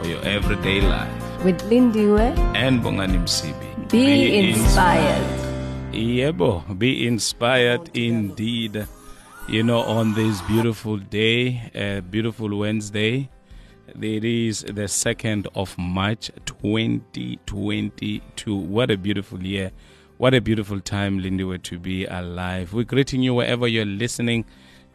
for your everyday life. With Lindiwe, And Bongani Msibi. be, inspired. Yebo, be inspired indeed. You know, on this beautiful day, uh, beautiful Wednesday, it is the 2nd of March 2022. What a beautiful year. What a beautiful time, Lindiwe, to be alive. We're greeting you wherever you're listening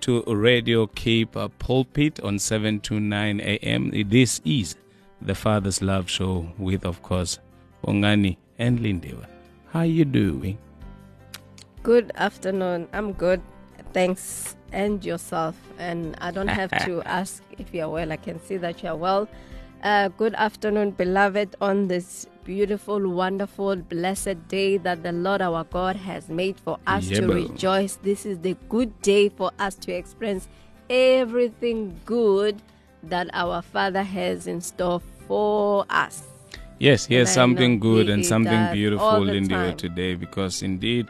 to Radio Cape Pulpit on 7 to 9 a.m. This is the Father's Love Show with, of course, Bongani and Lindiwe. How are you doing? Good afternoon. I'm good. Thanks. And yourself. And I don't have to ask if you're well. I can see that you're well. Uh, good afternoon, beloved, on this beautiful, wonderful, blessed day that the Lord our God has made for us to rejoice. This is the good day for us to experience everything good that our Father has in store for us. Yes, here's something good and something beautiful in the time. today because indeed,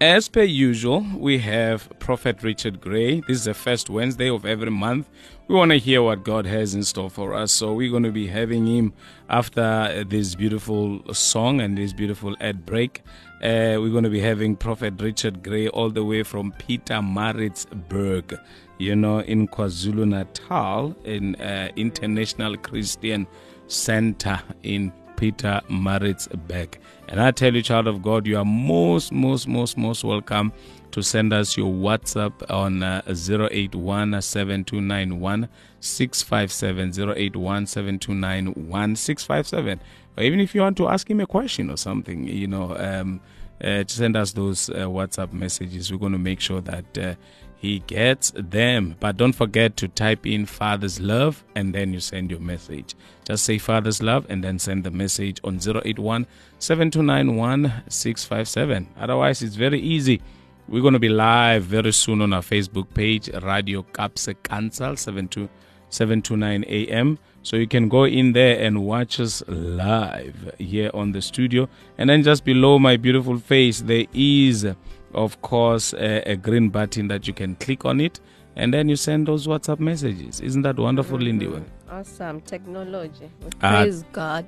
as per usual, we have Prophet Richard Gray. This is the first Wednesday of every month. We want to hear what God has in store for us. So we're going to be having him after this beautiful song and this beautiful ad break. Uh, we're going to be having Prophet Richard Gray all the way from Pietermaritzburg, you know, in KwaZulu Natal, in uh, International Christian Center in Pietermaritzburg. And I tell you, child of God, you are most, most, most, most welcome to send us your WhatsApp on uh, 081 7291 657 081 7291 657. Or even if you want to ask him a question or something, you know, um, uh, send us those uh, WhatsApp messages. We're going to make sure that uh, he gets them. But don't forget to type in Father's Love and then you send your message. Just say Father's Love and then send the message on 081 7291 657. Otherwise, it's very easy. We're going to be live very soon on our Facebook page, Radio Kaapse Kansel 72 729 AM. So you can go in there and watch us live here on the studio. And then just below my beautiful face, there is, of course, a, a green button that you can click on it. And then you send those WhatsApp messages. Isn't that wonderful, Lindy? Awesome technology. We Uh, praise God.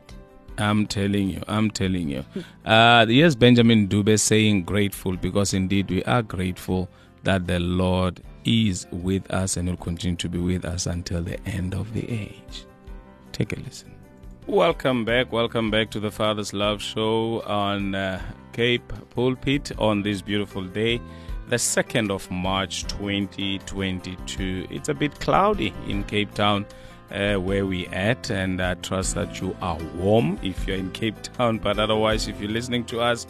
I'm telling you, I'm telling you. Uh, yes, Benjamin Dube saying grateful because indeed we are grateful that the Lord is with us and will continue to be with us until the end of the age. Take a listen. Welcome back. Welcome back to the Father's Love Show on uh, Cape Pulpit on this beautiful day, the 2nd of March 2022. It's a bit cloudy in Cape Town uh, where we at, and I trust that you are warm if you're in Cape Town. But otherwise, if you're listening to us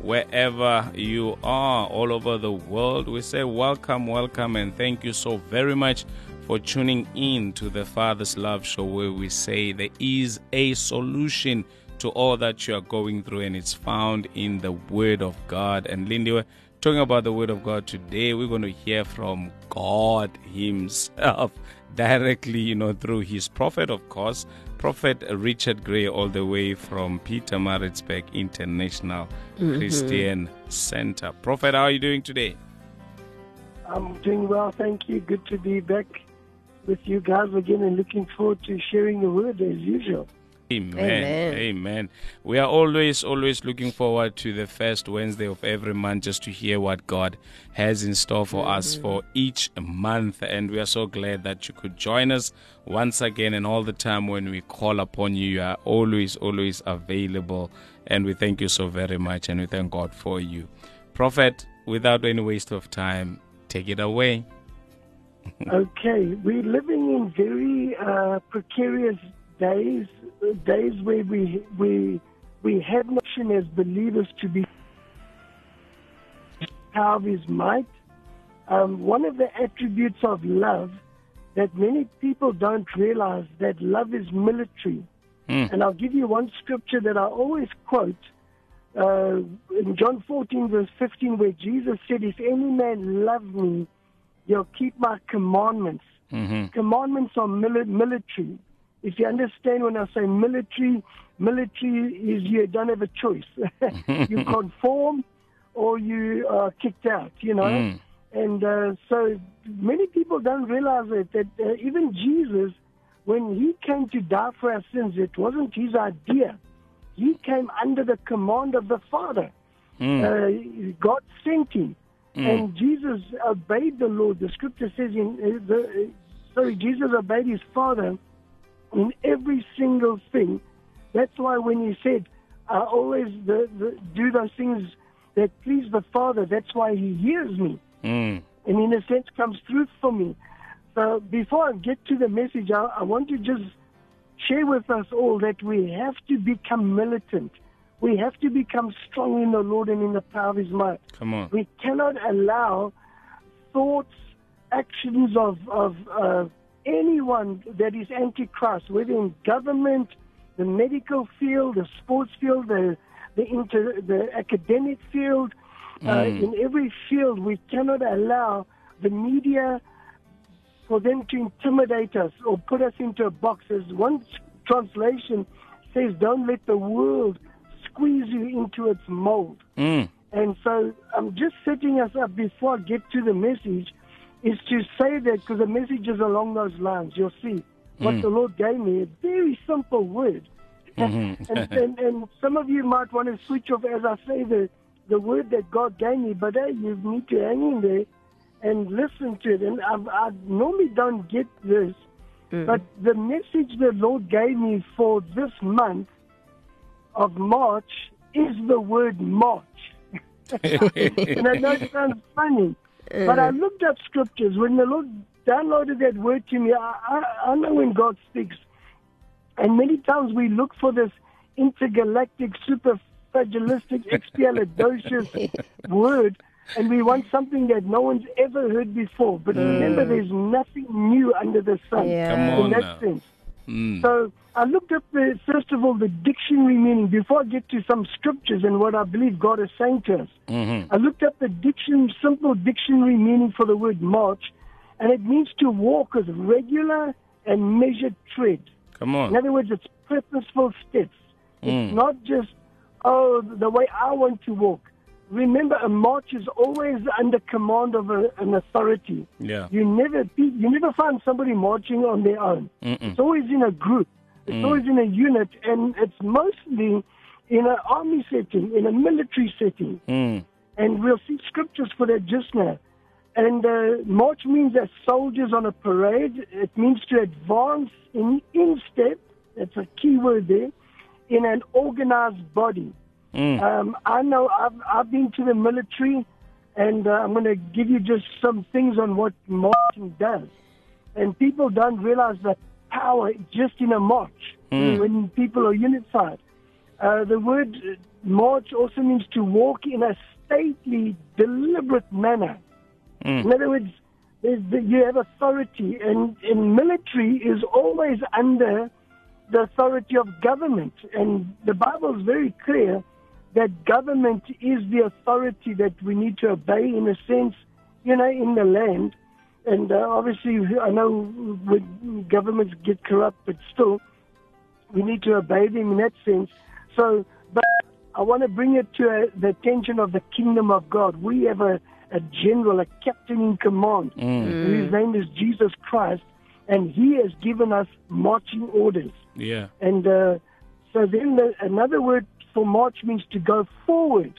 wherever you are all over the world, we say welcome, welcome, and thank you so very much for tuning in to the Father's Love Show, where we say there is a solution to all that you are going through, and it's found in the Word of God. And Lindy, talking about the Word of God today. We're going to hear from God Himself directly, you know, through His prophet, of course, Prophet Richard Gray, all the way from Pietermaritzburg International mm-hmm. Christian Center. Prophet, how are you doing today? I'm doing well, thank you. Good to be back with you guys again and looking forward to sharing the word as usual. Amen. Amen. Amen. We are always, always looking forward to the first Wednesday of every month just to hear what God has in store for us for each month. And we are so glad that you could join us once again. And all the time when we call upon you, you are always, always available. And we thank you so very much. And we thank God for you. Prophet, without any waste of time, take it away. Okay, we're living in very uh, precarious days, days where we we we have no option as believers to be power of His might. Um, one of the attributes of love that many people don't realize that love is military. Mm. And I'll give you one scripture that I always quote uh, in John 14, verse 15, where Jesus said, If any man love me, he'll keep my commandments. hmm Commandments are mili- military. If you understand when I say military, military is you don't have a choice. you conform or you are kicked out, you know. Mm. And uh, so many people don't realize it, that uh, even Jesus, when he came to die for our sins, it wasn't his idea. He came under the command of the Father. Mm. Uh, God sent him. And Jesus obeyed the Lord. The scripture says in uh, the, uh, sorry, Jesus obeyed his Father in every single thing. That's why when he said, I always the, the, do those things that please the Father, that's why he hears me Mm. and in a sense comes through for me. So before I get to the message, I, I want to just share with us all that we have to become militant. We have to become strong in the Lord and in the power of His might. Come on. We cannot allow thoughts, actions of, of uh, anyone that is antichrist, whether in government, the medical field, the sports field, the the, inter, the academic field, uh, in every field, we cannot allow the media for them to intimidate us or put us into a box. As one translation says, don't let the world squeeze you into its mold. Mm. And so I'm just setting us up before I get to the message is to say that because the message is along those lines. You'll see what hmm. the Lord gave me, a very simple word. Mm-hmm. and, and, and some of you might want to switch off as I say the, the word that God gave me, but hey, you need to hang in there and listen to it. And I, I normally don't get this, mm. but the message the Lord gave me for this month of March is the word March. and I know it sounds funny, but I uh, looked up scriptures. When the Lord downloaded that word to me, I, I, I know when God speaks. And many times we look for this intergalactic, superfragilistic, expialidocious word, and we want something that no one's ever heard before. But remember, mm. there's nothing new under the sun Yeah. Come in on that now. sense. Mm. So I looked up the first of all the dictionary meaning before I get to some scriptures and what I believe God is saying to us. Mm-hmm. I looked up the diction, simple dictionary meaning for the word march, and it means to walk with regular and measured tread. Come on. In other words, it's purposeful steps. It's Mm. not just oh the way I want to walk. Remember, a march is always under command of a, an authority. Yeah. You never you never find somebody marching on their own. Mm-mm. It's always in a group. It's always in a unit, and it's mostly in an army setting, in a military setting. Mm. And we'll see scriptures for that just now. And uh, march means as soldiers on a parade. It means to advance in, in step. That's a key word there. In an organized body. Mm. Um, I know I've, I've been to the military, and uh, I'm going to give you just some things on what marching does. And people don't realize the power just in a march when people are unified. Uh, the word march also means to walk in a stately, deliberate manner. In other words, the, you have authority, and, and military is always under the authority of government. And the Bible is very clear that government is the authority that we need to obey in a sense, you know, in the land. And uh, obviously, I know when governments get corrupt, but still, we need to obey them in that sense. So, but I want to bring it to uh, the attention of the kingdom of God. We have a, a general, a captain in command, and his name is Jesus Christ, and he has given us marching orders. Yeah. And uh, so then the, another word for march means to go forward,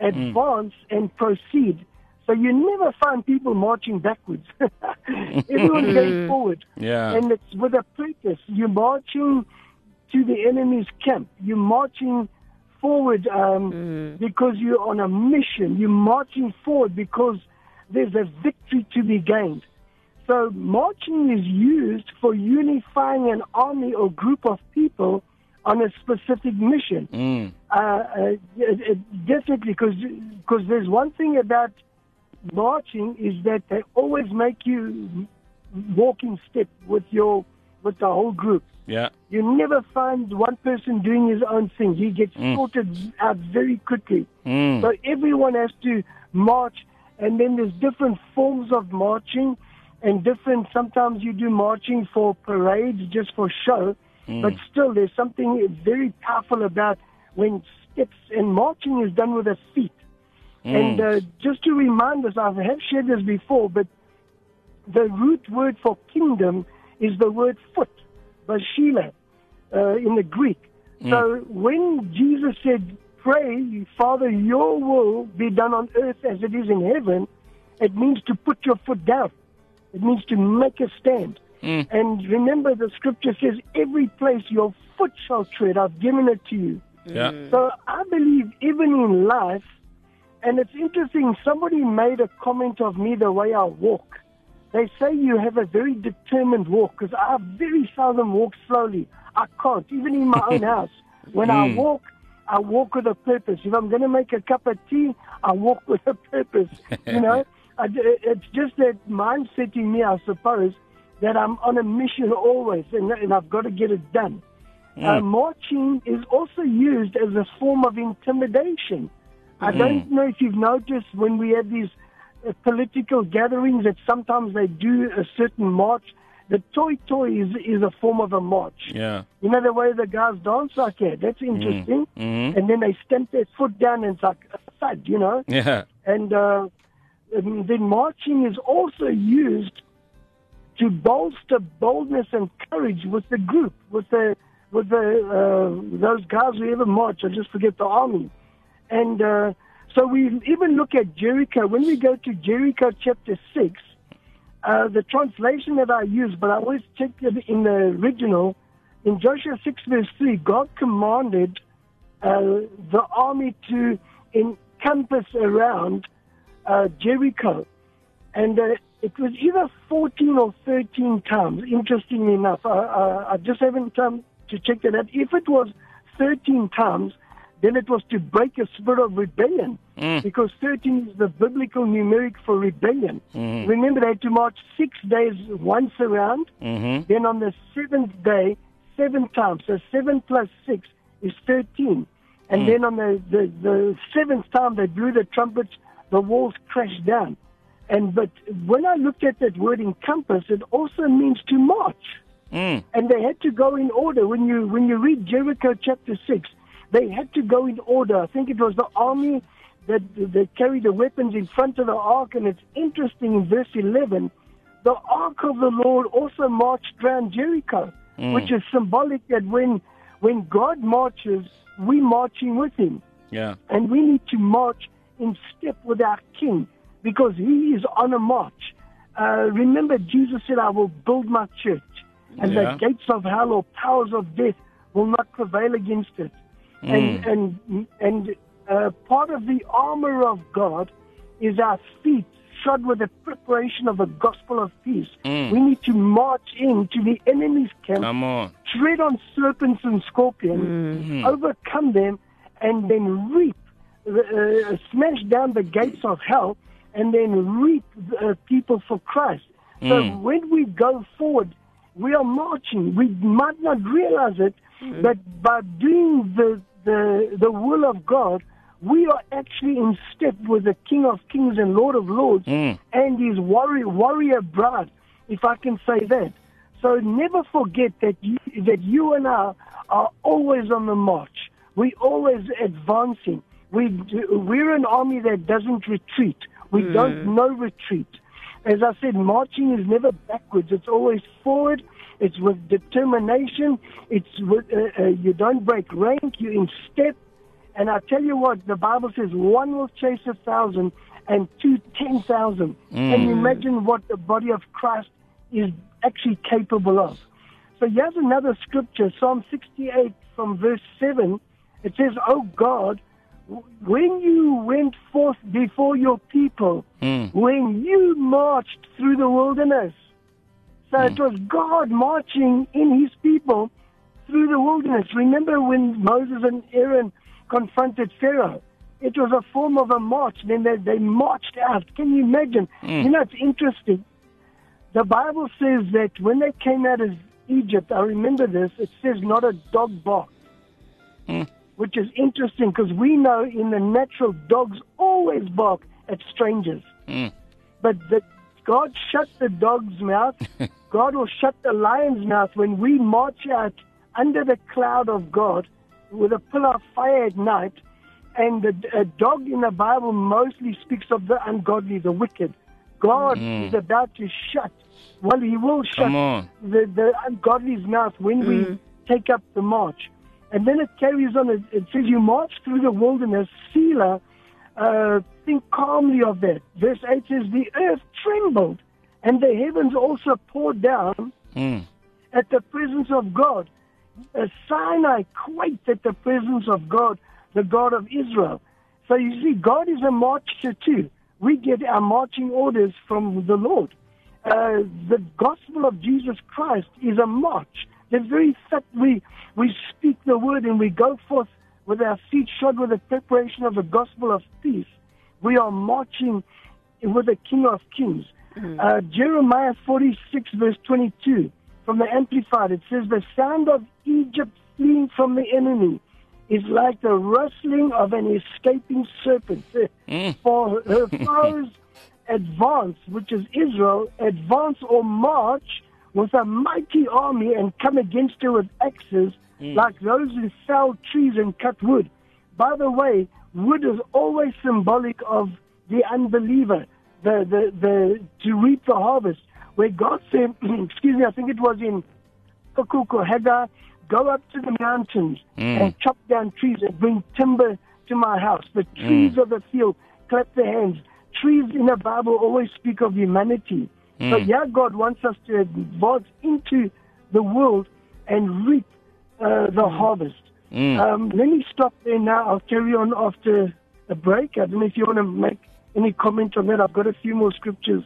advance, and proceed. So you never find people marching backwards. Everyone's going forward. Yeah. And it's with a purpose. You're marching to the enemy's camp. You're marching forward um, because you're on a mission. You're marching forward because there's a victory to be gained. So marching is used for unifying an army or group of people on a specific mission. Mm. Uh, uh, it, it, definitely, because there's one thing about marching is that they always make you walk in step with your with the whole group. Yeah. You never find one person doing his own thing. He gets sorted out very quickly. Mm. So everyone has to march, and then there's different forms of marching, and different. Sometimes you do marching for parades, just for show, but still there's something very powerful about when steps and marching is done with the feet. And uh, just to remind us, I have shared this before, but the root word for kingdom is the word foot, basileia, uh, in the Greek. So when Jesus said, Pray, Father, your will be done on earth as it is in heaven, it means to put your foot down. It means to make a stand. Mm. And remember, the scripture says, Every place your foot shall tread, I've given it to you. Yeah. Mm. So I believe even in life, and it's interesting, somebody made a comment of me the way I walk. They say you have a very determined walk because I very seldom walk slowly. I can't, even in my own house. When I mm. walk, I walk with a purpose. If I'm going to make a cup of tea, I walk with a purpose. You know, I, it's just that mindset in me, I suppose, that I'm on a mission always, and, and I've got to get it done. Uh, marching is also used as a form of intimidation. I don't know if you've noticed when we have these uh, political gatherings that sometimes they do a certain march. The toy toy is, is a form of a march. Yeah. You know the way the guys dance like that? That's interesting. And then they stamp their foot down and it's like a thud, you know? Yeah. And uh, um, then marching is also used to bolster boldness and courage with the group, with the with the uh, those guys who ever march. I just forget the army, and uh, so we even look at Jericho. When we go to Jericho chapter six, uh, the translation that I use, but I always check it in the original. In Joshua six verse three, God commanded uh, the army to encompass around uh, Jericho. And uh, it was either 14 or 13 times, interestingly enough. I, I, I just haven't time to check that out. If it was 13 times, then it was to break a spirit of rebellion. Mm. Because 13 is the biblical numeric for rebellion. Mm. Remember, they had to march six days once around. Mm-hmm. Then on the seventh day, seven times. So seven plus six is 13. And mm. then on the, the, the seventh time they blew the trumpets, the walls crashed down. And but when I looked at that word encompass, it also means to march. Mm. And they had to go in order. When you when you read Jericho chapter six, they had to go in order. I think it was the army that that carried the weapons in front of the ark. And it's interesting in verse eleven, the ark of the Lord also marched around Jericho, mm. which is symbolic that when when God marches, we marching with Him Yeah. and we need to march in step with our King because He is on a march. Uh, remember, Jesus said, "I will build my church, and Yeah. the gates of hell or powers of death will not prevail against it." And and and uh, part of the armor of God is our feet shod with the preparation of the gospel of peace. We need to march into the enemy's camp Come on. tread on serpents and scorpions, overcome them, and then reap, uh, smash down the gates of hell, and then reap uh, people for Christ. So mm. when we go forward, we are marching. We might not realize it, mm. but by doing the, the the will of God, we are actually in step with the King of Kings and Lord of Lords mm. and His warrior warrior bride, if I can say that. So never forget that you, that you and I are always on the march. We're always advancing. We we're an army that doesn't retreat. We don't know retreat. As I said, marching is never backwards. It's always forward. It's with determination. It's with uh, uh, you don't break rank. You're in step. And I tell you what, the Bible says one will chase a thousand and two ten thousand. Can you imagine what the body of Christ is actually capable of. So here's another scripture, Psalm 68 from verse 7. It says, Oh God, when you went forth before your people, hmm. when you marched through the wilderness. So it hmm. was God marching in his people through the wilderness. Remember when Moses and Aaron confronted Pharaoh? It was a form of a march. Then they, they marched out. Can you imagine? Hmm. You know, it's interesting. The Bible says that when they came out of Egypt, I remember this, it says not a dog barked. Mm. Which is interesting because we know in the natural dogs always bark at strangers. Mm. But the, God shut the dog's mouth. God will shut the lion's mouth when we march out under the cloud of God with a pillar of fire at night. And the, a dog in the Bible mostly speaks of the ungodly, the wicked. God Mm. is about to shut. Well, He will shut the, the ungodly's mouth when we take up the march. And then it carries on. It, it says, You march through the wilderness, Selah. Uh, think calmly of that. Verse 8 says, The earth trembled, and the heavens also poured down Mm. at the presence of God. Uh, Sinai quaked at the presence of God, the God of Israel. So you see, God is a marcher too. We get our marching orders from the Lord. Uh, the gospel of Jesus Christ is a march. The very fact we, we speak the word and we go forth with our feet shod with the preparation of the gospel of peace, we are marching with the King of Kings. Uh, Jeremiah 46, verse 22, from the Amplified, it says, The sound of Egypt fleeing from the enemy is like the rustling of an escaping serpent. Mm. For her foes advance, which is Israel, advance or march with a mighty army and come against her with axes, mm. like those who fell trees and cut wood. By the way, wood is always symbolic of the unbeliever, the, the, the to reap the harvest. Where God said, excuse me, I think it was in Habakkuk or Haggai, go up to the mountains mm. and chop down trees and bring timber to my house. The mm. trees of the field clap their hands. Trees in the Bible always speak of humanity. So yeah, God wants us to advance into the world and reap uh, the harvest. Um, let me stop there now. I'll carry on after a break. I don't know if you want to make any comment on that. I've got a few more scriptures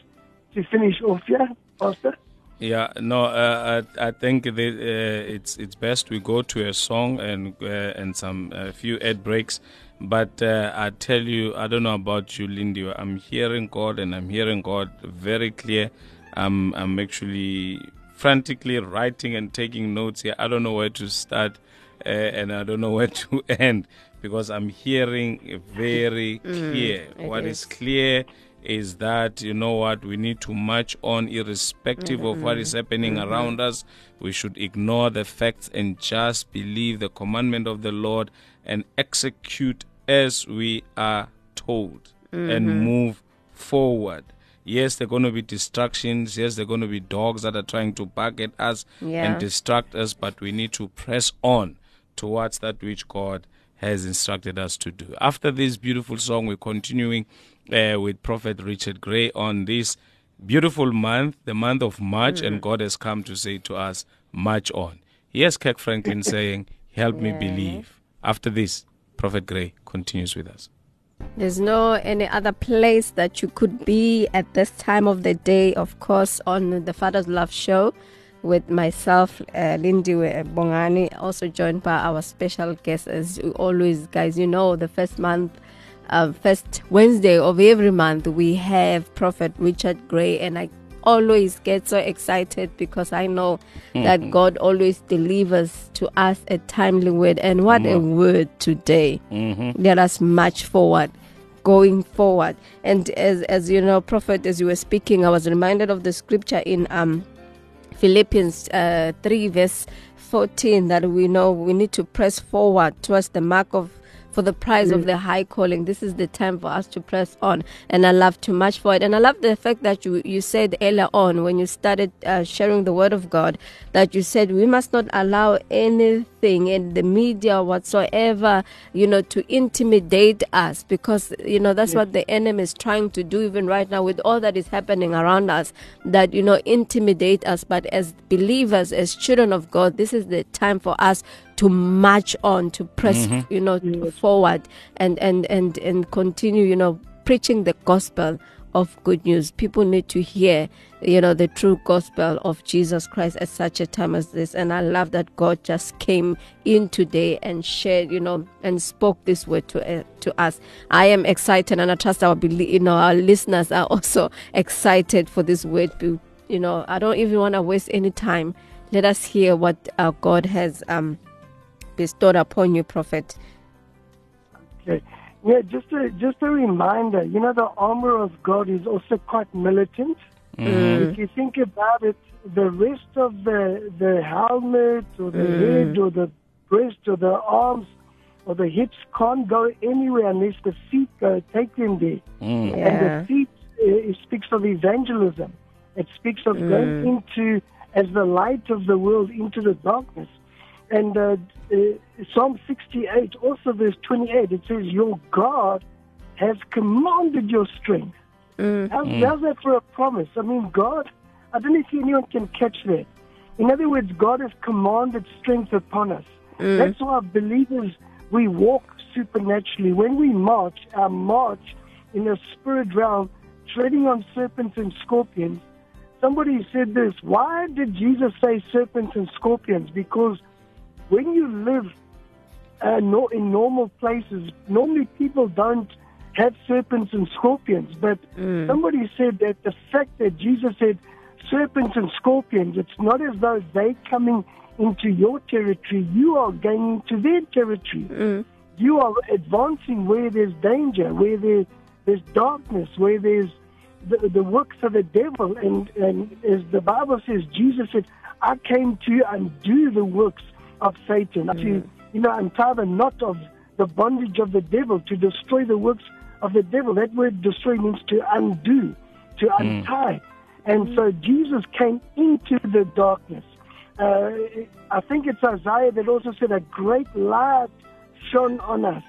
to finish off here, Pastor. Yeah, no, uh, I, I think that, uh, it's it's best we go to a song and uh, and some uh, few ad breaks. But uh, I tell you, I don't know about you, Lindy. I'm hearing God and I'm hearing God very clear. I'm I'm actually frantically writing and taking notes here. I don't know where to start uh, and I don't know where to end because I'm hearing very clear. it What is. is clear is that you know what we need to march on irrespective of what is happening around us we should ignore the facts and just believe the commandment of the lord and execute as we are told and move forward yes there are going to be distractions yes there are going to be dogs that are trying to bark at us Yeah. and distract us but we need to press on towards that which God has instructed us to do. After this beautiful song, we're continuing uh, with Prophet Richard Gray on this beautiful month, the month of March, and God has come to say to us, March on. Here's Kirk Franklin saying, Help me believe. After this, Prophet Gray continues with us. There's no any other place that you could be at this time of the day, of course, on the Father's Love Show with myself, uh, Lindy Bongani, also joined by our special guest, as always, guys, you know, the first month, uh, first Wednesday of every month, we have Prophet Richard Gray, and I always get so excited because I know that God always delivers to us a timely word, and what a word today. Let us march forward going forward. And as as you know prophet as you were speaking i was reminded of the scripture in um philippians uh, 3 verse 14 that we know we need to press forward towards the mark of for the prize of the high calling. This is the time for us to press on. And i love to for it. and i love the fact that you you said earlier on when you started uh, sharing the word of god that you said we must not allow anything in the media whatsoever you know to intimidate us. Because you know that's what the enemy is trying to do even right now with all that is happening around us that you know intimidate us. But as believers as children of god this is the time for us to march on to press you know forward and and and and continue you know preaching the gospel of good news. People need to hear you know the true gospel of jesus christ at such a time as this. And i love that god just came in today and shared you know and spoke this word to uh, to us. I am excited and i trust our belie- you know our listeners are also excited for this word. You know, I don't even want to waste any time. Let us hear what uh, God has um, bestowed upon you, Prophet. Okay. Yeah, just a just a reminder. You know, the armor of God is also quite militant. Mm. If you think about it, the rest of the the helmet or the head or the breast or the arms or the hips can't go anywhere unless the feet go. Take them there. And Yeah. the feet uh, it speaks of evangelism. It speaks of going into as the light of the world into the darkness. And uh, uh, Psalm 68, also verse 28, it says, "Your God has commanded your strength." How's, how's that for a promise? I mean, God. I don't know if anyone can catch that. In other words, God has commanded strength upon us. That's why believers we walk supernaturally. When we march, our march in the spirit realm, treading on serpents and scorpions. Somebody said this. Why did Jesus say serpents and scorpions? Because when you live uh, no, in normal places, normally people don't have serpents and scorpions. But somebody said that the fact that Jesus said serpents and scorpions, it's not as though they're coming into your territory. You are going into their territory. You are advancing where there's danger, where there, there's darkness, where there's the, the works of the devil. And, and as the Bible says, Jesus said, I came to undo the works of Satan, to you know, untie the knot of the bondage of the devil, to destroy the works of the devil. That word destroy means to undo, to untie. And so Jesus came into the darkness. Uh, I think it's Isaiah that also said, A great light shone on us.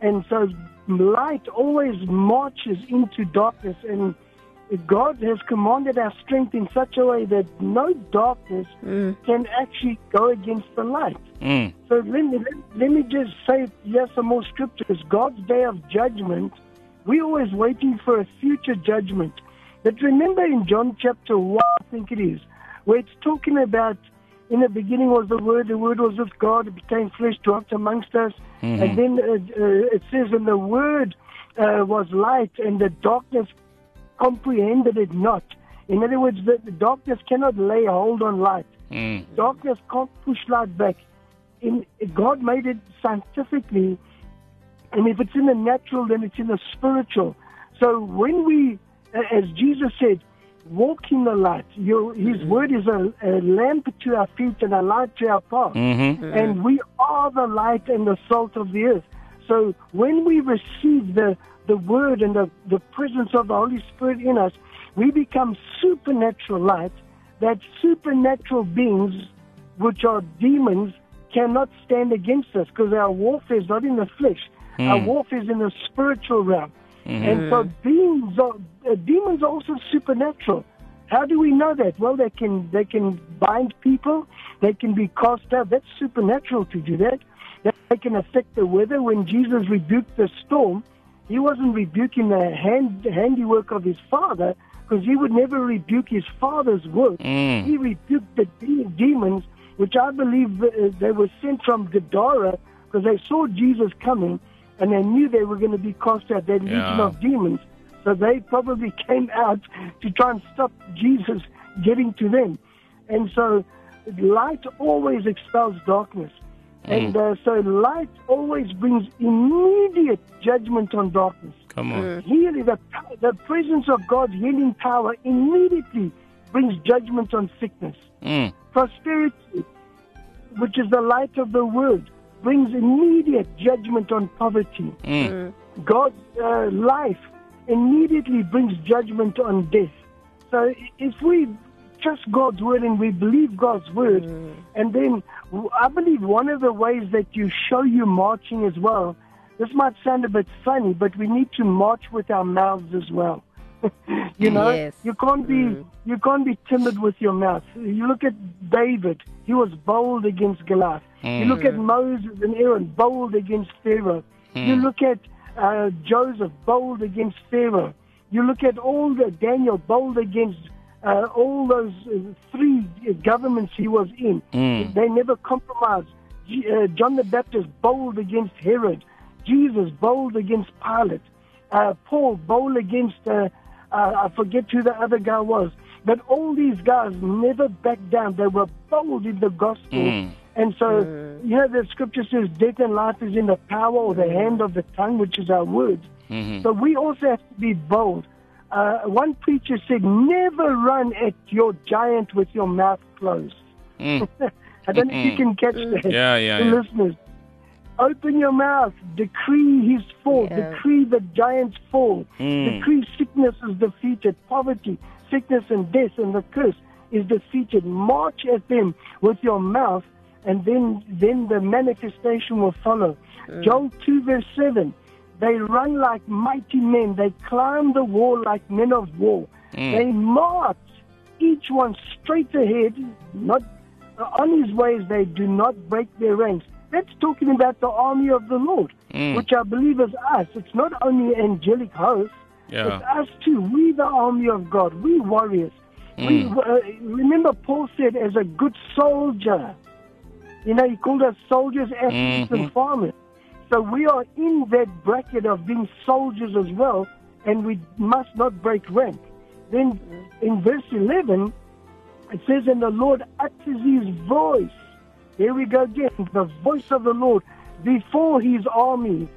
And so light always marches into darkness. And God has commanded our strength in such a way that no darkness can actually go against the light. Mm. So let me, let, let me just say, yes some more scriptures. God's day of judgment, we're always waiting for a future judgment. But remember in John chapter 1, I think it is, where it's talking about in the beginning was the Word, the Word was with God, it became flesh, dwelt amongst us. And then uh, uh, it says, and the Word uh, was light, and the darkness comprehended it not. In other words, the, the darkness cannot lay hold on light. Mm. Darkness can't push light back. In, God made it scientifically, and if it's in the natural, then it's in the spiritual. So when we, as Jesus said, walk in the light, your, His word is a, a lamp to our feet and a light to our path. Mm-hmm. And we are the light and the salt of the earth. So when we receive the, the word and the, the presence of the Holy Spirit in us, we become supernatural light that supernatural beings, which are demons, cannot stand against us because our warfare is not in the flesh. Our warfare is in the spiritual realm. And so beings are, uh, demons are also supernatural. How do we know that? Well, they can they can bind people. They can be cast out. That's supernatural to do that. They can affect the weather. When Jesus rebuked the storm, he wasn't rebuking the hand, handiwork of his father because he would never rebuke his father's work. Mm. He rebuked the de- demons, which I believe uh, they were sent from Gadara because they saw Jesus coming and they knew they were going to be cast out. That legion Yeah. of demons. So they probably came out to try and stop Jesus getting to them. And so light always expels darkness. And uh, so light always brings immediate judgment on darkness. Come on. Healing, the, the presence of God's healing power immediately brings judgment on sickness. Mm. Prosperity, which is the light of the world, brings immediate judgment on poverty. Mm. God's uh, life immediately brings judgment on death. So if we trust God's word and we believe God's word, mm. and then I believe one of the ways that you show you marching as well, this might sound a bit funny, but we need to march with our mouths as well. you know, Yes. you can't be mm. you can't be timid with your mouth. You look at David; he was bold against Goliath. You mm. look at Moses and Aaron, bold against Pharaoh. You look at uh, Joseph, bold against Pharaoh. You look at all the Daniel, bold against uh, all those uh, three governments he was in. They never compromised. G- uh, John the Baptist, bold against Herod. Jesus, bold against Pilate. Uh, Paul, bold against, uh, uh, I forget who the other guy was. But all these guys never backed down. They were bold in the gospel. Mm. And so, you know, the scripture says death and life is in the power or the hand of the tongue, which is our words. Mhm. So we also have to be bold. Uh, one preacher said, never run at your giant with your mouth closed. Mm. I don't know if you can catch that. Yeah, yeah, The yeah. listeners. Open your mouth, decree his fall, Yeah. decree the giant's fall, Mm. decree sickness is defeated, poverty, sickness and death and the curse is defeated. March at them with your mouth, and then then the manifestation will follow. Joel 2 verse 7. They run like mighty men, they climb the wall like men of war. They march, each one straight ahead, not on his ways they do not break their ranks. That's talking about the army of the Lord, Mm. which I believe is us. It's not only angelic hosts, Yeah. it's us too. We the army of God. We warriors. We Mm. uh, remember Paul said, as a good soldier. You know, he called us soldiers, athletes, Mhm. and farmers. So we are in that bracket of being soldiers as well, and we must not break rank. Then mm-hmm. in verse 11, it says, And the Lord utters his voice. Here we go again, the voice of the Lord before his army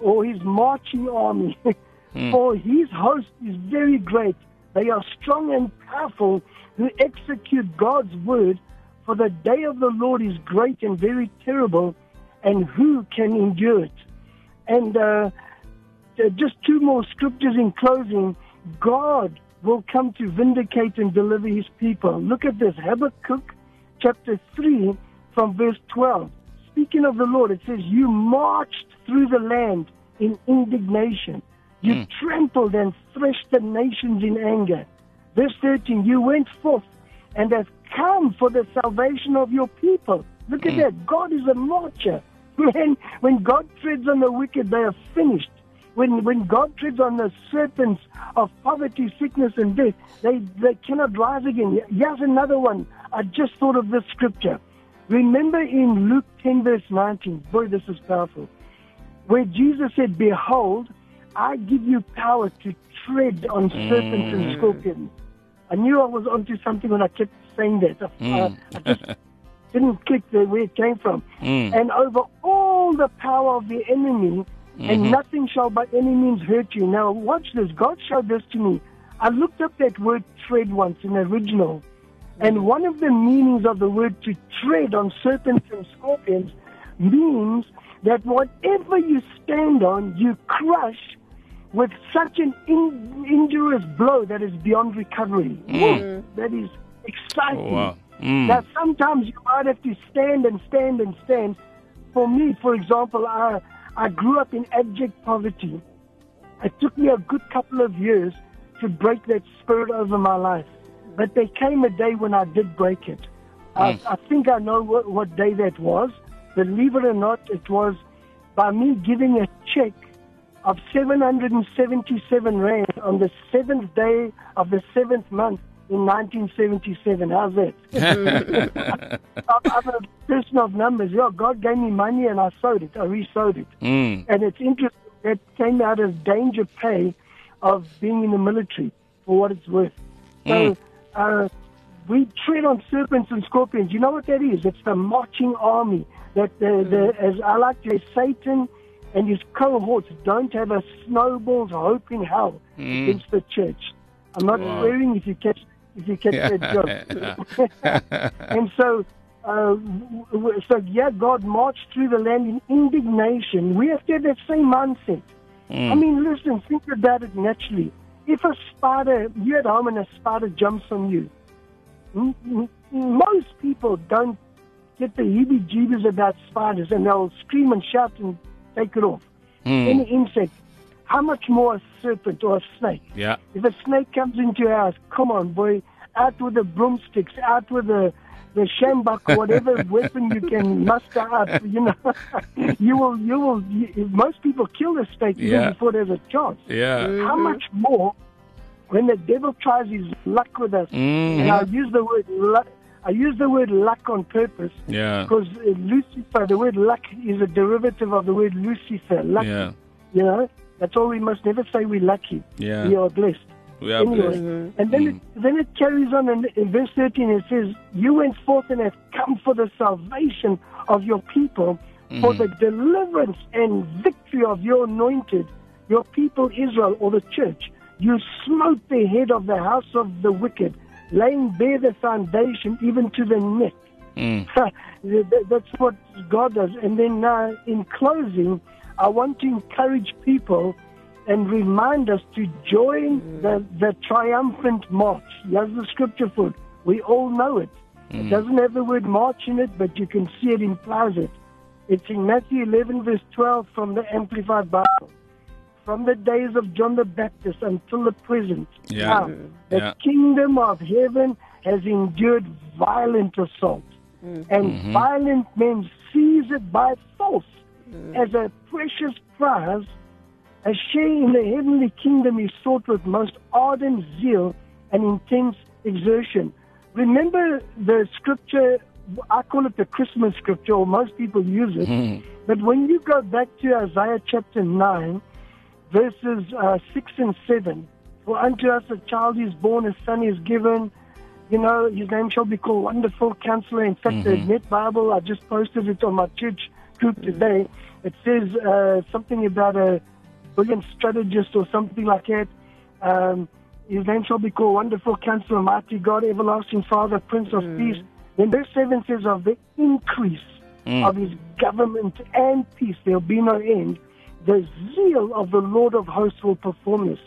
or his marching army. Hmm. For his host is very great. They are strong and powerful who execute God's word. For the day of the Lord is great and very terrible, and who can endure it? And uh, uh, just two more scriptures in closing. God will come to vindicate and deliver his people. Look at this Habakkuk chapter 3 from verse 12. Speaking of the Lord, it says, You marched through the land in indignation. You trampled and threshed the nations in anger. Verse 13, You went forth and have come for the salvation of your people. Look at that. God is a marcher. When, when God treads on the wicked, they are finished. When, when God treads on the serpents of poverty, sickness, and death, they, they cannot rise again. Here's another one. I just thought of this scripture. Remember in Luke 10, verse 19. Boy, this is powerful. Where Jesus said, Behold, I give you power to tread on serpents and mm. scorpions. I knew I was onto something when I kept saying that. I, I just didn't click the, where it came from. Mm. And over all the power of the enemy, and mm-hmm. nothing shall by any means hurt you. Now, watch this. God showed this to me. I looked up that word tread once in the original, and mm. one of the meanings of the word to tread on serpents and scorpions means that whatever you stand on, you crush with such an in, injurious blow that is beyond recovery. Woo, that is exciting. Oh, wow. Mm. Now, sometimes you might have to stand and stand and stand. For me, for example, I, I grew up in abject poverty. It took me a good couple of years to break that spirit over my life. But there came a day when I did break it. I, I think I know what, what day that was. Believe it or not, it was by me giving a check of 777 Rand on the seventh day of the seventh month in 1977. How's that? I'm, a person of numbers. Yeah, God gave me money and I sowed it. I re-sowed it. Mm. And it's interesting that came out of danger pay of being in the military for what it's worth. So uh, we tread on serpents and scorpions. You know what that is? It's the marching army. That the, the as I like to say, Satan and his cohorts don't have a snowball's hope in hell against the church. I'm not Wow. swearing if you catch if you catch that joke. and so, uh, so yeah, God marched through the land in indignation. We have to have that same mindset. I mean, listen, think about it naturally. If a spider, you're at home and a spider jumps on you, most people don't get the heebie-jeebies about spiders and they'll scream and shout and take it off. Any insect. How much more a serpent or a snake? Yeah. If a snake comes into your house, come on, boy, out with the broomsticks, out with the the sjambok, whatever weapon you can muster up. You know, you will, you will. You, most people kill the snake even Yeah. before there's a chance. Yeah. How much more when the devil tries his luck with us? Mm. And I use the word luck. I use the word luck on purpose Yeah. because uh, Lucifer, the word luck, is a derivative of the word Lucifer. Lucky. Yeah. You know, that's all we must never say we're lucky. Yeah. We are blessed. We are anyway. blessed. And then, Mm. it, then it carries on in, in verse 13. It says, You went forth and have come for the salvation of your people, for Mm-hmm. the deliverance and victory of your anointed, your people Israel or the church. You smote the head of the house of the wicked, laying bare the foundation even to the neck. Mm. That's what God does. And then uh, in closing, I want to encourage people and remind us to join the, the triumphant march. Here's the scripture for it. We all know it. It mm. doesn't have the word march in it, but you can see it implies it. It's in Matthew 11, verse 12 from the Amplified Bible. From the days of John the Baptist until the present. Yeah. Now, the Yeah. kingdom of heaven has endured violent assault. Mm. And mm-hmm. violent men seize it by force Mm. as a precious prize. A share in the heavenly kingdom is sought with most ardent zeal and intense exertion. Remember the scripture, I call it the Christmas scripture, or most people use it. Hmm. But when you go back to Isaiah chapter 9, verses uh, 6 and 7, For unto us a child is born, a son is given. You know, his name shall be called Wonderful Counselor. In fact, the Net Bible, I just posted it on my church today. It says uh, something about a brilliant strategist or something like that. Um, his name shall be called Wonderful Counselor, Mighty God, Everlasting Father, Prince of Peace. Then verse 7 says, Of the increase of his government and peace, there'll be no end. The zeal of the Lord of hosts will perform this.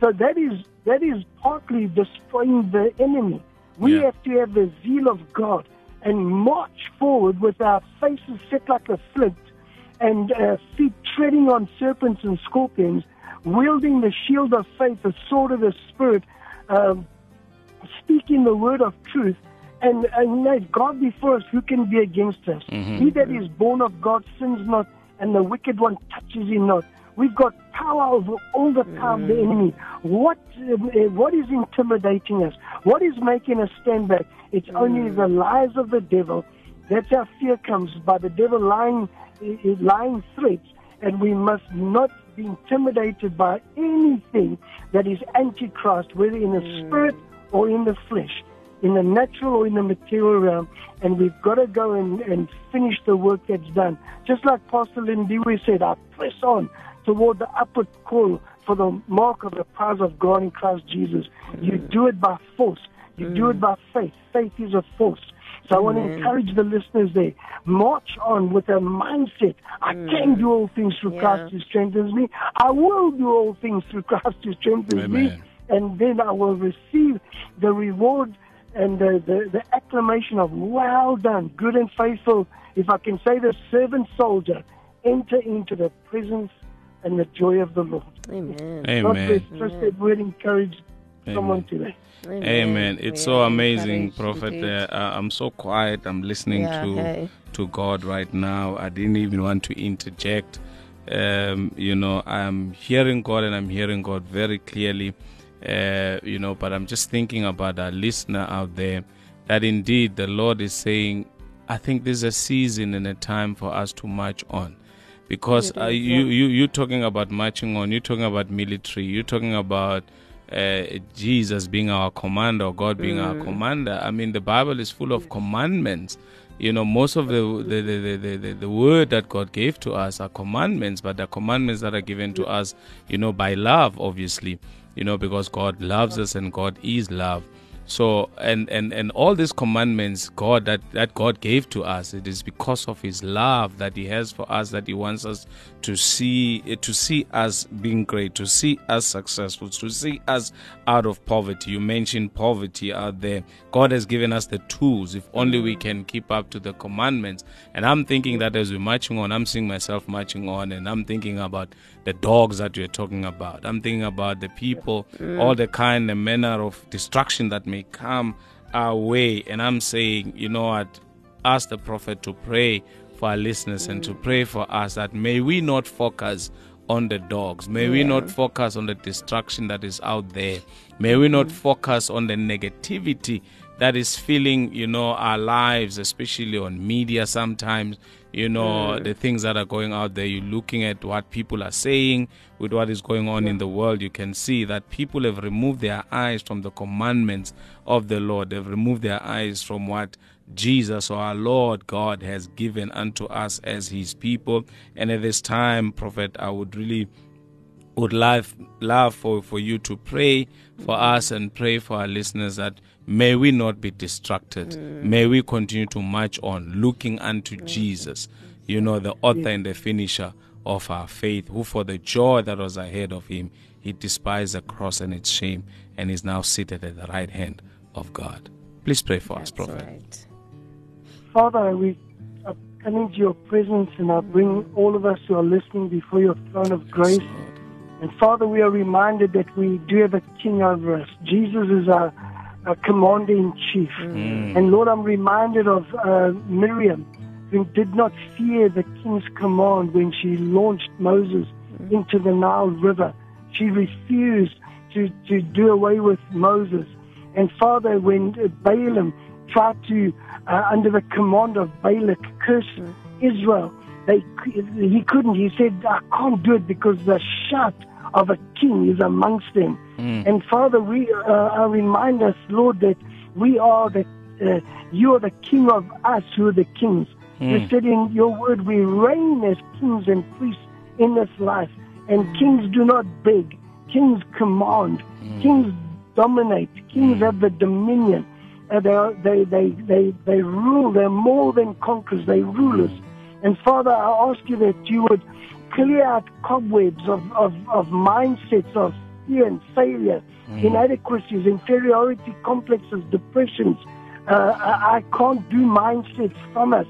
So that is that is partly destroying the enemy. We Yeah. have to have the zeal of God and march forward with our faces set like a flint and uh, feet treading on serpents and scorpions, wielding the shield of faith, the sword of the Spirit, um, speaking the word of truth. And, and let God before us, who can be against us? He that is born of God sins not, and the wicked one touches him not. We've got power over all the power of the enemy. What uh, what is intimidating us? What is making us stand back? It's only mm. the lies of the devil. That's how fear comes by the devil lying lying threats, and we must not be intimidated by anything that is antichrist, whether in the mm. spirit or in the flesh in the natural or in the material realm, and we've got to go and, and finish the work that's done. Just like Pastor Lindiwe said, I press on toward the upward call for the mark of the prize of God in Christ Jesus. You mm. do it by force. You do it by faith. Faith is a force. So I want to encourage the listeners there. March on with a mindset. I hmm. can do all things through Yeah. Christ who strengthens me. I will do all things through Christ who strengthens me and then I will receive the reward and the, the, the acclamation of well done, good and faithful. If I can say the servant soldier, enter into the presence and the joy of the Lord. Amen. God bless. Amen. Trust that word encourage someone Amen. today. Amen. It's We so amazing, Prophet. Uh, uh, I'm so quiet. I'm listening Yeah, to hey. to God right now. I didn't even want to interject. Um, you know, I'm hearing God and I'm hearing God very clearly. Uh, you know, but I'm just thinking about our listener out there that indeed the Lord is saying, I think there's a season and a time for us to march on. Because uh, you, you, you're talking about marching on, you're talking about military, you're talking about uh, Jesus being our commander, or God being our commander. I mean, the Bible is full of commandments. You know, most of the the, the, the, the, the, the word that God gave to us are commandments, but the commandments that are given to us, you know, by love, obviously, you know, because God loves us and God is love. So and and and all these commandments God that that God gave to us it is because of his love that he has for us that he wants us to see to see us being great to see us successful to see us out of poverty. You mentioned poverty out there. God has given us the tools. If only we can keep up to the commandments. And I'm thinking that as we're marching on I'm seeing myself marching on and I'm thinking about the dogs that you're talking about I'm thinking about the people all the kind and manner of destruction that may come our way. And I'm saying, you know what? Ask the prophet to pray for our listeners and to pray for us that may we not focus on the dogs. May we not focus on the destruction that is out there. May we not focus on the negativity that is filling, you know, our lives, especially on media sometimes, you know, mm. the things that are going out there. You're looking at what people are saying with what is going on in the world. You can see that people have removed their eyes from the commandments of the Lord. They've removed their eyes from what Jesus or our Lord God has given unto us as his people. And at this time, Prophet, I would really would love love for, for you to pray for us and pray for our listeners that may we not be distracted. May we continue to march on, looking unto Jesus, you know, the author and the finisher of our faith, who for the joy that was ahead of him, he despised the cross and its shame, and is now seated at the right hand of God. Please pray for us, Prophet. right. Father, we are coming to your presence and I bring all of us who are listening before your throne of grace. And Father, we are reminded that we do have a king over us. Jesus is our, our commander in chief. And Lord, I'm reminded of uh, Miriam, who did not fear the king's command when she launched Moses into the Nile River. She refused to, to do away with Moses. And Father, when Balaam tried to, uh, under the command of Balak, curse Israel, they, he couldn't. He said, I can't do it because the shout of a king is amongst them. And Father, we uh, uh, remind us, Lord, that we are the, uh, you are the king of us who are the kings. You said in your word, we reign as kings and priests in this life. And kings do not beg. Kings command. Kings dominate. Kings have the dominion. Uh, they, are, they, they, they, they rule. They're more than conquerors. They rulers. And Father, I ask you that you would clear out cobwebs of, of, of mindsets of fear and failure, mm. inadequacies, inferiority complexes, depressions. Uh, I, I can't do mindsets from us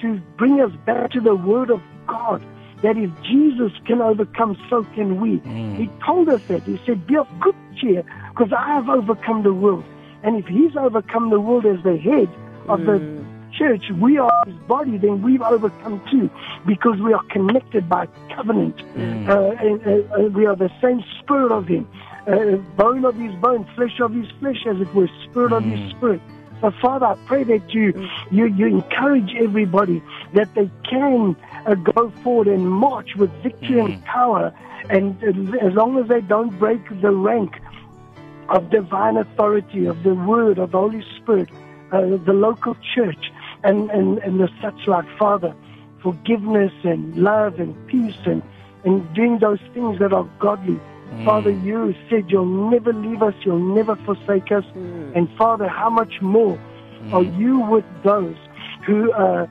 to bring us back to the Word of God. That if Jesus can overcome, so can we. Mm. He told us that. He said, Be of good cheer, because I have overcome the world. And if He's overcome the world as the head of the mm. Church, we are His body, then we've overcome too, because we are connected by covenant. Uh, and, uh, uh, we are the same spirit of Him, uh, bone of His bone, flesh of His flesh, as it were, spirit of His spirit. So, Father, I pray that you, you, you encourage everybody that they can uh, go forward and march with victory and power. And uh, as long as they don't break the rank of divine authority, of the Word, of the Holy Spirit, uh, the local church, and, and, and the such like, Father, forgiveness and love and peace and, and doing those things that are godly. Mm. Father, you said you'll never leave us, you'll never forsake us. Mm. And Father, how much more mm. are you with those who uh,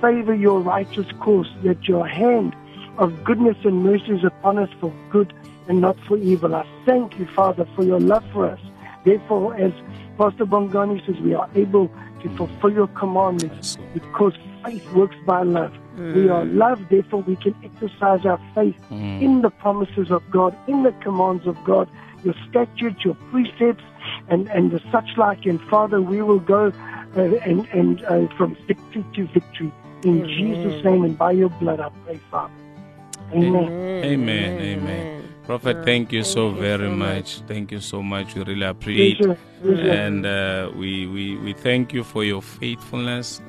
favor your righteous course, that your hand of goodness and mercy is upon us for good and not for evil. I thank you, Father, for your love for us. Therefore, as Pastor Bongani says, we are able to fulfill your commandments because faith works by love. We are loved, therefore we can exercise our faith in the promises of God, in the commands of God, your statutes, your precepts, and, and the such like. And Father, we will go uh, and, and uh, from victory to victory. In Jesus' name and by your blood, I pray, Father. Amen. Amen. Amen. Prophet, thank you so very much. Thank you so much. We really appreciate. Pleasure. and uh, we, we we thank you for your faithfulness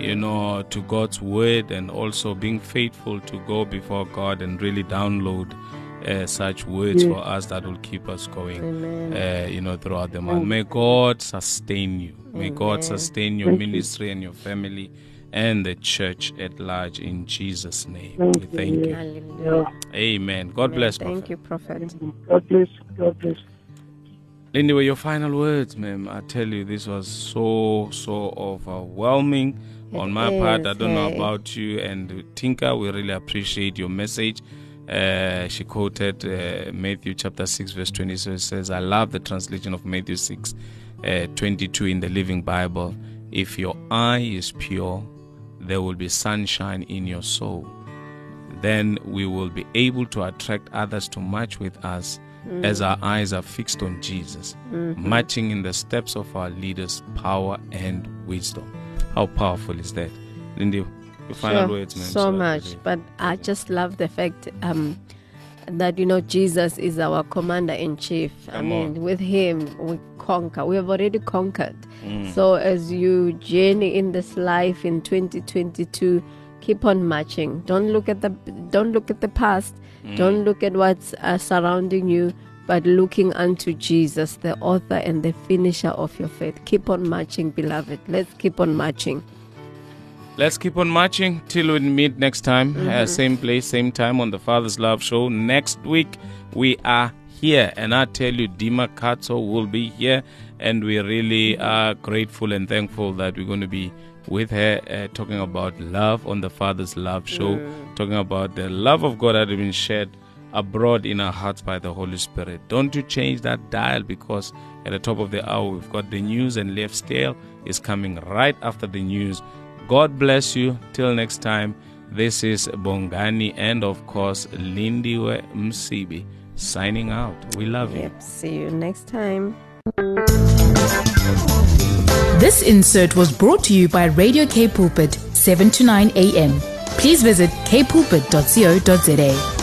you know to god's word and also being faithful to go before god and really download uh, such words Yes. for us that will keep us going uh, you know throughout the month may god sustain you may god sustain your ministry and your family and the church at large in jesus name Thank we you, thank you yes. Hallelujah. Yeah. amen god bless Thank Prophet. you, Prophet. God bless. God bless. Lindy, were your final words, ma'am? I tell you, this was so, so overwhelming on It my part. I don't know about you. And Tinka, we really appreciate your message. Uh, she quoted uh, Matthew chapter 6, verse 20. So it says, I love the translation of Matthew 6, uh, 22 in the Living Bible. If your eye is pure, there will be sunshine in your soul then we will be able to attract others to march with us as our eyes are fixed on Jesus, marching in the steps of our leaders' power and wisdom. How powerful is that? Lindy, your final Sure, words, man. so that much. But I just love the fact um, that you know Jesus is our commander in chief. I mean, on. with him we conquer. We have already conquered. Mm. So as you journey in this life in 2022, keep on marching. Don't look at the don't look at the past. Mm. Don't look at what's uh, surrounding you, but looking unto Jesus, the author and the finisher of your faith. Keep on marching, beloved. Let's keep on marching. Let's keep on marching till we meet next time. Uh, same place, same time on the Father's Love Show. Next week, we are here. And I tell you, Dima Katso will be here. And we really are grateful and thankful that we're going to be with her uh, talking about love on the Father's Love Show, talking about the love of God that has been shed abroad in our hearts by the Holy Spirit. Don't you change that dial because at the top of the hour we've got the news and Left Scale is coming right after the news. God bless you. Till next time, this is Bongani and of course Lindiwe Msibi signing out. We love you. Yep. See you next time. This insert was brought to you by Radio K Pulpit, 7 to 9 a.m. Please visit kpulpit.co.za.